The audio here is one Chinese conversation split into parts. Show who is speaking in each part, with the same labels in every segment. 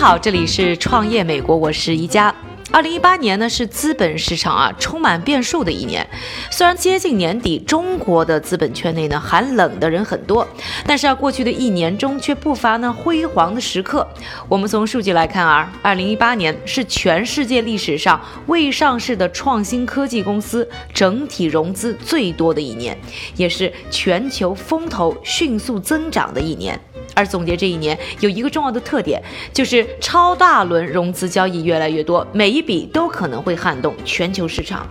Speaker 1: 好，这里是创业美国，我是宜佳。二零一八年呢是资本市场啊充满变数的一年，虽然接近年底，中国的资本圈内呢寒冷的人很多，但是啊过去的一年中却不乏呢辉煌的时刻。我们从数据来看啊，二零一八年是全世界历史上未上市的创新科技公司整体融资最多的一年，也是全球风投迅速增长的一年。而总结这一年有一个重要的特点，就是超大轮融资交易越来越多，每一笔都可能会撼动全球市场。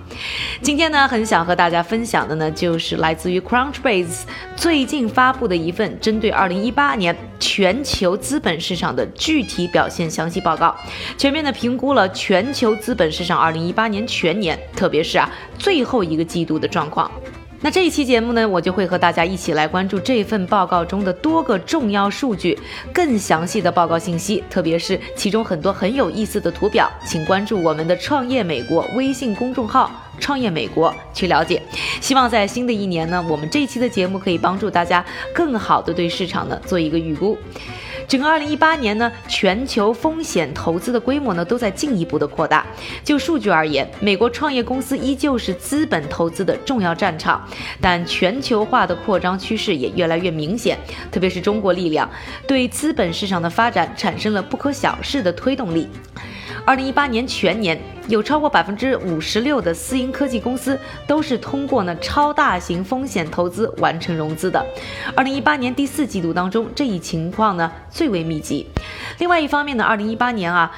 Speaker 1: 今天呢，很想和大家分享的呢，就是来自于 Crunchbase 最近发布的一份针对2018年全球资本市场的具体表现详细报告，全面的评估了全球资本市场2018年全年，特别是啊最后一个季度的状况。那这一期节目呢，我就会和大家一起来关注这份报告中的多个重要数据，更详细的报告信息，特别是其中很多很有意思的图表，请关注我们的创业美国微信公众号“创业美国”去了解。希望在新的一年呢，我们这一期的节目可以帮助大家更好的对市场呢做一个预估。整个二零一八年呢，全球风险投资的规模呢都在进一步的扩大。就数据而言，美国创业公司依旧是资本投资的重要战场，但全球化的扩张趋势也越来越明显。特别是中国力量对资本市场的发展产生了不可小视的推动力。二零一八年全年，有超过百分之五十六的私营科技公司都是通过呢超大型风险投资完成融资的。二零一八年第四季度当中，这一情况呢最为密集。另外一方面呢，二零一八年啊。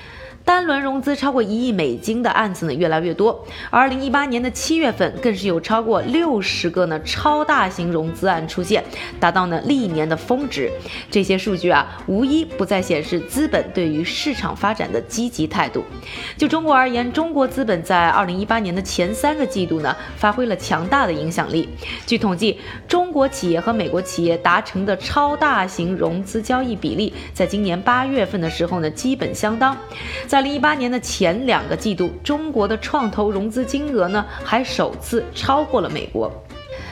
Speaker 1: 单轮融资超过一亿美金的案子呢越来越多，二零一八年的七月份更是有超过六十个呢超大型融资案出现，达到呢历年的峰值。这些数据啊，无一不在显示资本对于市场发展的积极态度。就中国而言，中国资本在二零一八年的前三个季度呢，发挥了强大的影响力。据统计，中国企业和美国企业达成的超大型融资交易比例，在今年八月份的时候呢，基本相当。在二零一八年的前两个季度，中国的创投融资金额呢，还首次超过了美国。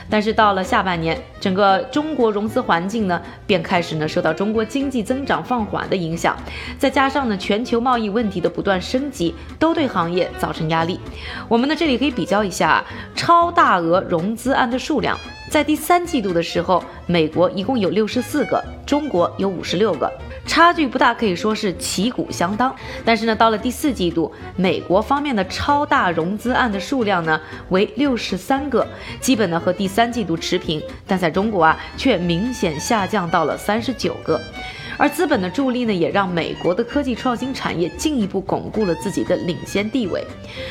Speaker 1: 但是到了下半年，整个中国融资环境呢，便开始呢受到中国经济增长放缓的影响，再加上呢全球贸易问题的不断升级，都对行业造成压力。我们呢这里可以比较一下超大额融资案的数量。在第三季度的时候，美国一共有六十四个，中国有五十六个，差距不大，可以说是旗鼓相当。但是呢，到了第四季度，美国方面的超大融资案的数量呢为六十三个，基本呢和第三季度持平，但在中国啊却明显下降到了三十九个。而资本的助力呢，也让美国的科技创新产业进一步巩固了自己的领先地位。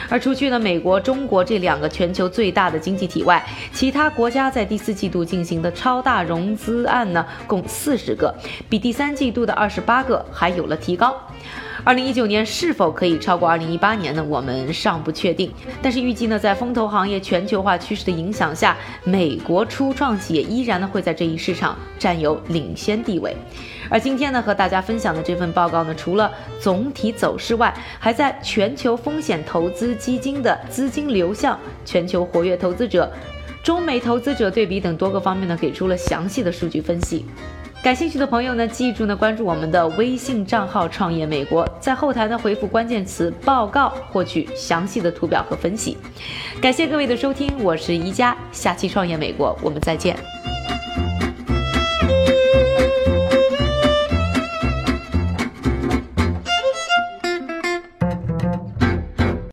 Speaker 1: 而除去了美国、中国这两个全球最大的经济体外，其他国家在第四季度进行的超大融资案呢，共四十个，比第三季度的二十八个还有了提高。二零一九年是否可以超过二零一八年呢？我们尚不确定。但是预计呢，在风投行业全球化趋势的影响下，美国初创企业依然呢会在这一市场占有领先地位。而今天呢，和大家分享的这份报告呢，除了总体走势外，还在全球风险投资基金的资金流向、全球活跃投资者、中美投资者对比等多个方面呢，给出了详细的数据分析。感兴趣的朋友呢，记住呢，关注我们的微信账号“创业美国”，在后台呢回复关键词“报告”获取详细的图表和分析。感谢各位的收听，我是宜家，下期“创业美国”我们再见。